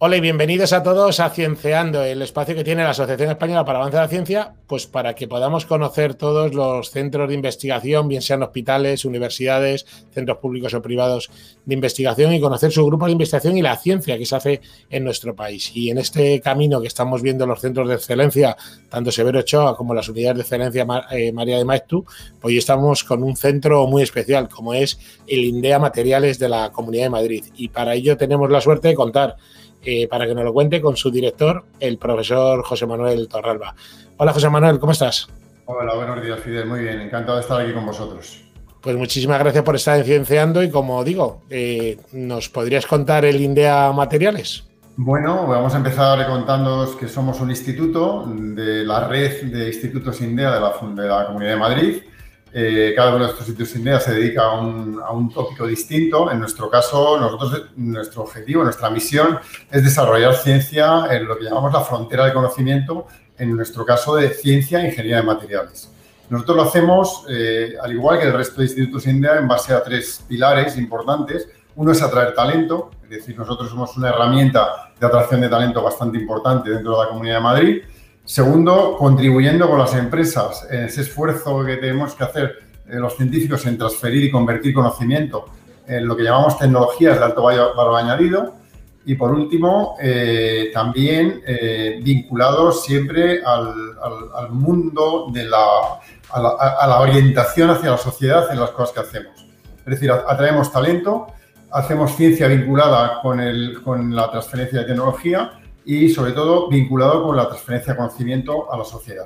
Hola y bienvenidos a todos a Cienceando, el espacio que tiene la Asociación Española para Avance de la Ciencia, pues para que podamos conocer todos los centros de investigación, bien sean hospitales, universidades, centros públicos o privados de investigación y conocer su grupo de investigación y la ciencia que se hace en nuestro país. Y en este camino que estamos viendo los centros de excelencia, tanto Severo Ochoa como las unidades de excelencia eh, María de Maestu, hoy estamos con un centro muy especial como es el INDEA Materiales de la Comunidad de Madrid. Y para ello tenemos la suerte de contar eh, para que nos lo cuente con su director, el profesor José Manuel Torralba. Hola José Manuel, ¿cómo estás? Hola, buenos días Fidel, muy bien, encantado de estar aquí con vosotros. Pues muchísimas gracias por estar en Cienciando y como digo, eh, ¿nos podrías contar el INDEA Materiales? Bueno, vamos a empezar contándoos que somos un instituto de la red de institutos INDEA de la, de la Comunidad de Madrid eh, cada uno de estos sitios sin se dedica a un, tópico distinto. En nuestro caso, nosotros, nuestro objetivo, nuestra misión es desarrollar ciencia en lo que llamamos la frontera de conocimiento, en nuestro caso de ciencia e ingeniería de materiales. Nosotros lo hacemos, eh, al igual que el resto de institutos INDEA, en base a tres pilares importantes. Uno es atraer talento, es decir, nosotros somos una herramienta de atracción de talento bastante importante dentro de la Comunidad de Madrid. Segundo, contribuyendo con las empresas en ese esfuerzo que tenemos que hacer eh, los científicos en transferir y convertir conocimiento en lo que llamamos tecnologías de alto valor añadido. Y por último, eh, también eh, vinculados siempre al, mundo de la a, la, orientación hacia la sociedad en las cosas que hacemos. Es decir, atraemos talento, hacemos ciencia vinculada con, el, con la transferencia de tecnología y sobre todo vinculado con la transferencia de conocimiento a la sociedad.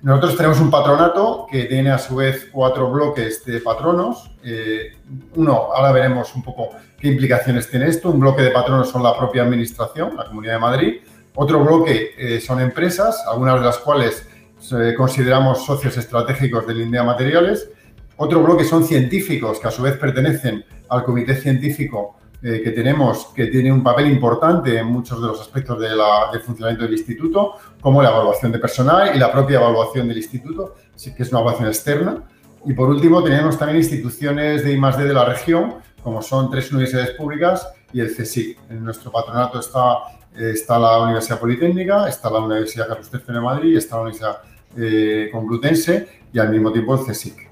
Nosotros tenemos un patronato que tiene a su vez cuatro bloques de patronos. Eh, uno, ahora veremos un poco qué implicaciones tiene esto. Un bloque de patronos son la propia administración, la Comunidad de Madrid. Otro bloque eh, son empresas, algunas de las cuales eh, consideramos socios estratégicos del INDEA Materiales. Otro bloque son científicos que a su vez pertenecen al comité científico eh, que tenemos, que tiene un papel importante en muchos de los aspectos de del funcionamiento del instituto, como la evaluación de personal y la propia evaluación del instituto, que es una evaluación externa. Y por último, tenemos también instituciones de I+.D. de la región, como son tres universidades públicas y el CSIC. En nuestro patronato está, está la Universidad Politécnica, está la Universidad Carlos III de Madrid, está la Universidad eh, Complutense y al mismo tiempo el CSIC.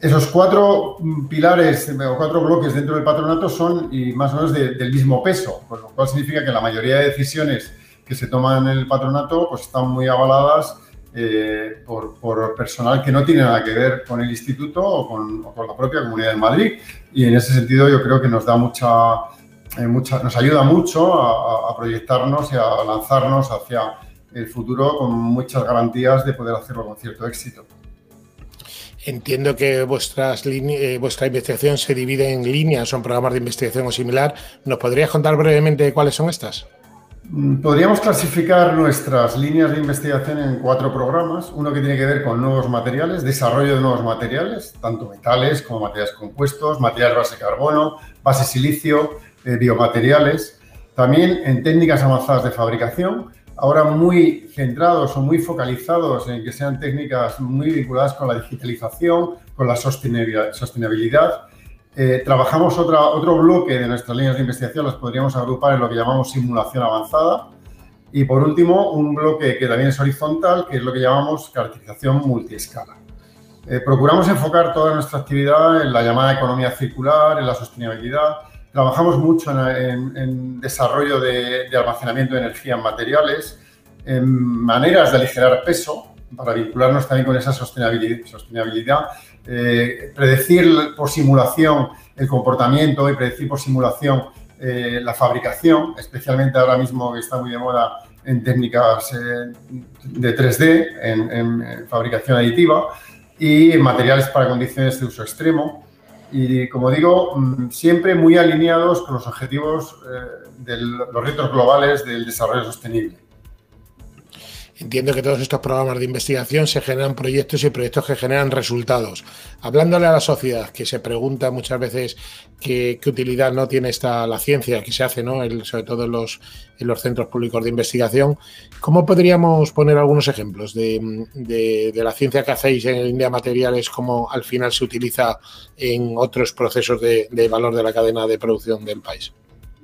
Esos cuatro pilares o cuatro bloques dentro del patronato son y más o menos del mismo peso, lo cual significa que la mayoría de decisiones que se toman en el patronato pues están muy avaladas eh, por, personal que no tiene nada que ver con el instituto o con, la propia Comunidad de Madrid. Y en ese sentido yo creo que nos da mucha, eh, mucha nos ayuda mucho a proyectarnos y a lanzarnos hacia el futuro con muchas garantías de poder hacerlo con cierto éxito. Entiendo que vuestras eh, vuestra investigación se divide en líneas, son programas de investigación o similar. ¿Nos podrías contar brevemente cuáles son estas? Mm, podríamos clasificar nuestras líneas de investigación en cuatro programas. Uno que tiene que ver con nuevos materiales, desarrollo de nuevos materiales, tanto metales como materiales compuestos, materiales base carbono, base silicio, eh, biomateriales. También en técnicas avanzadas de fabricación ahora muy centrados o muy focalizados en que sean técnicas muy vinculadas con la digitalización, con la sostenibilidad. Eh, trabajamos otra, otro bloque de nuestras líneas de investigación, las podríamos agrupar en lo que llamamos simulación avanzada. Y por último, un bloque que también es horizontal, que es lo que llamamos caracterización multiescala. Eh, procuramos enfocar toda nuestra actividad en la llamada economía circular, en la sostenibilidad, Trabajamos mucho en, desarrollo de, almacenamiento de energía en materiales, en maneras de aligerar peso para vincularnos también con esa sostenibilidad, eh, predecir por simulación el comportamiento y predecir por simulación eh, la fabricación, especialmente ahora mismo que está muy de moda en técnicas eh, de 3D, en, en fabricación aditiva y en materiales para condiciones de uso extremo y, como digo, mm, siempre muy alineados con los objetivos eh, de los retos globales del desarrollo sostenible. Entiendo que todos estos programas de investigación se generan proyectos y proyectos que generan resultados. Hablándole a la sociedad, que se pregunta muchas veces qué, utilidad no tiene esta la ciencia que se hace, ¿no? sobre todo en los, en los centros públicos de investigación, ¿cómo podríamos poner algunos ejemplos de, la ciencia que hacéis en India Materiales, cómo al final se utiliza en otros procesos de valor de la cadena de producción del país?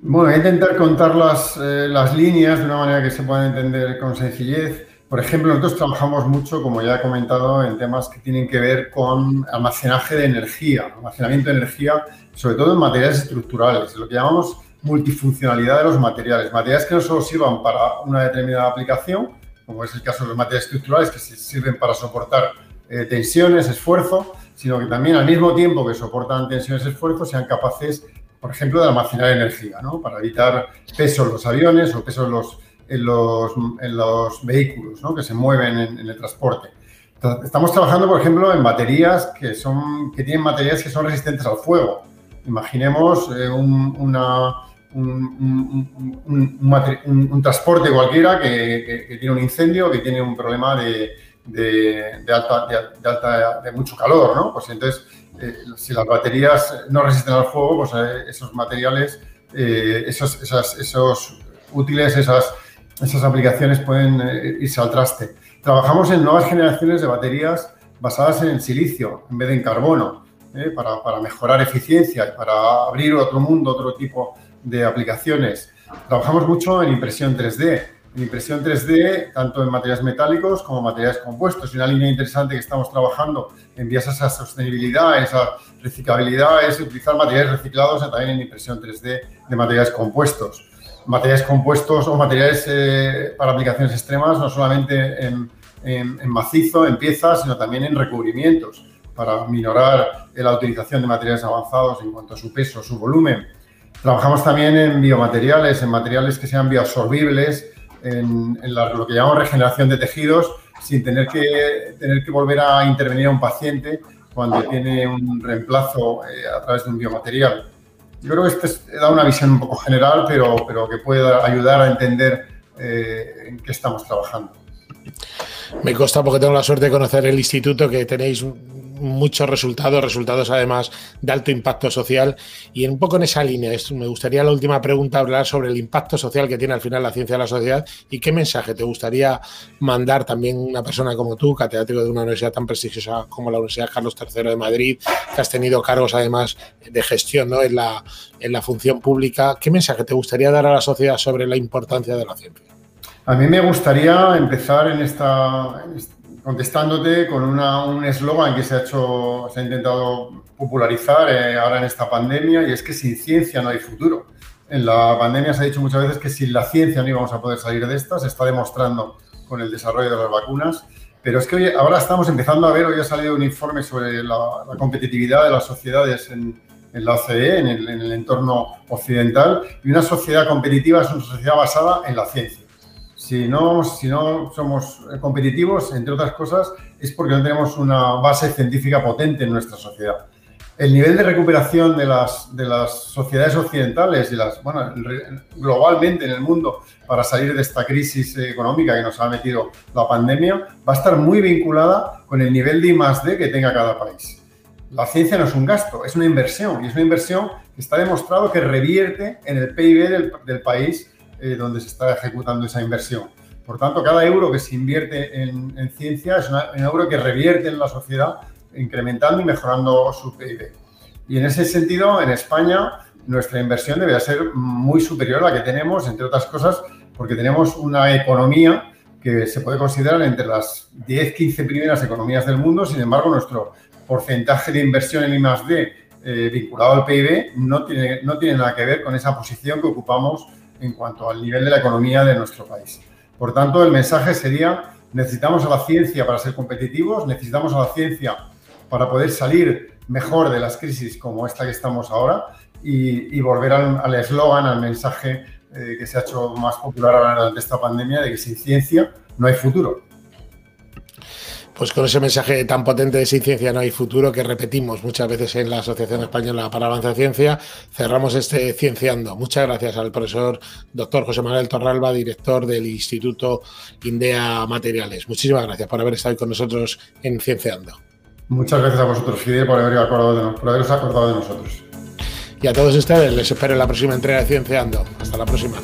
Bueno, voy a intentar contar las, eh, las líneas de una manera que se pueda entender con sencillez. Por ejemplo, nosotros trabajamos mucho, como ya he comentado, en temas que tienen que ver con almacenaje de energía, almacenamiento de energía, sobre todo en materiales estructurales, lo que llamamos multifuncionalidad de los materiales. Materiales que no solo sirvan para una determinada aplicación, como es el caso de los materiales estructurales, que sirven para soportar eh, tensiones, esfuerzo, sino que también al mismo tiempo que soportan tensiones, esfuerzo, sean capaces, por ejemplo, de almacenar energía, ¿no? para evitar peso en los aviones o peso en los en los, en los vehículos que se mueven en, el transporte. estamos trabajando, por ejemplo, en baterías que, son, que tienen materiales que son resistentes al fuego. Imaginemos eh, un, una, un, un, transporte cualquiera que, tiene un incendio, que tiene un problema de, de, alta, de, mucho calor, ¿no? Pues entonces, eh, si las baterías no resisten al fuego, pues eh, esos materiales, esos, esos útiles, esas aplicaciones pueden eh, irse al traste. Trabajamos en nuevas generaciones de baterías basadas en silicio en vez de en carbono, eh, para, mejorar eficiencia y para abrir otro mundo, otro tipo de aplicaciones. Trabajamos mucho en impresión 3D. En impresión 3D, tanto en materiales metálicos como materiales compuestos. Y una línea interesante que estamos trabajando en vías a esa sostenibilidad, esa reciclabilidad, es utilizar materiales reciclados también en impresión 3D de materiales compuestos materiales compuestos o materiales eh, para aplicaciones extremas, no solamente en, macizo, en piezas, sino también en recubrimientos, para minorar la utilización de materiales avanzados en cuanto a su peso, su volumen. Trabajamos también en biomateriales, en materiales que sean bioabsorbibles, en, lo que llamamos regeneración de tejidos, sin tener que, tener que volver a intervenir a un paciente cuando tiene un reemplazo eh, a través de un biomaterial. Yo creo que este da una visión un poco general, pero, pero que puede ayudar a entender eh, en qué estamos trabajando. Me consta porque tengo la suerte de conocer el instituto que tenéis muchos resultados, resultados además de alto impacto social. Y un poco en esa línea, me gustaría la última pregunta hablar sobre el impacto social que tiene al final la ciencia de la sociedad y qué mensaje te gustaría mandar también una persona como tú, catedrático de una universidad tan prestigiosa como la Universidad Carlos III de Madrid, que has tenido cargos además de gestión ¿no? en, la, en la función pública. ¿Qué mensaje te gustaría dar a la sociedad sobre la importancia de la ciencia? A mí me gustaría empezar en esta, contestándote con un eslogan que se ha hecho, se ha intentado popularizar eh, ahora en esta pandemia y es que sin ciencia no hay futuro. En la pandemia se ha dicho muchas veces que sin la ciencia no íbamos a poder salir de esta, se está demostrando con el desarrollo de las vacunas, pero es que hoy, ahora estamos empezando a ver, hoy ha salido un informe sobre la, competitividad de las sociedades en, la OCDE, en el, en el entorno occidental, y una sociedad competitiva es una sociedad basada en la ciencia si no, si no somos competitivos, entre otras cosas, es porque no tenemos una base científica potente en nuestra sociedad. El nivel de recuperación de las, de las sociedades occidentales y las, bueno, globalmente en el mundo para salir de esta crisis económica que nos ha metido la pandemia va a estar muy vinculada con el nivel de I+D que tenga cada país. La ciencia no es un gasto, es una inversión y es una inversión que está demostrado que revierte en el PIB del, del país eh, donde se está ejecutando esa inversión. Por tanto, cada euro que se invierte en, ciencia es un euro que revierte en la sociedad, incrementando y mejorando su PIB. Y en ese sentido, en España, nuestra inversión debe ser muy superior a la que tenemos, entre otras cosas, porque tenemos una economía que se puede considerar entre las 10-15 primeras economías del mundo. Sin embargo, nuestro porcentaje de inversión en I+.D. Eh, vinculado al PIB no tiene, no tiene nada que ver con esa posición que ocupamos en cuanto al nivel de la economía de nuestro país. Por tanto, el mensaje sería, necesitamos a la ciencia para ser competitivos, necesitamos a la ciencia para poder salir mejor de las crisis como esta que estamos ahora y, volver al eslogan, al, mensaje eh, que se ha hecho más popular ahora durante esta pandemia de que sin ciencia no hay futuro pues con ese mensaje tan potente de sin ciencia no hay futuro que repetimos muchas veces en la Asociación Española para Avanza Ciencia, cerramos este Cienciando. Muchas gracias al profesor doctor José Manuel Torralba, director del Instituto Indea Materiales. Muchísimas gracias por haber estado con nosotros en Cienciando. Muchas gracias a vosotros, Fidel, por, haber acordado por haberos acordado de nosotros. Y a todos ustedes les espero en la próxima entrega de Cienciando. Hasta la próxima.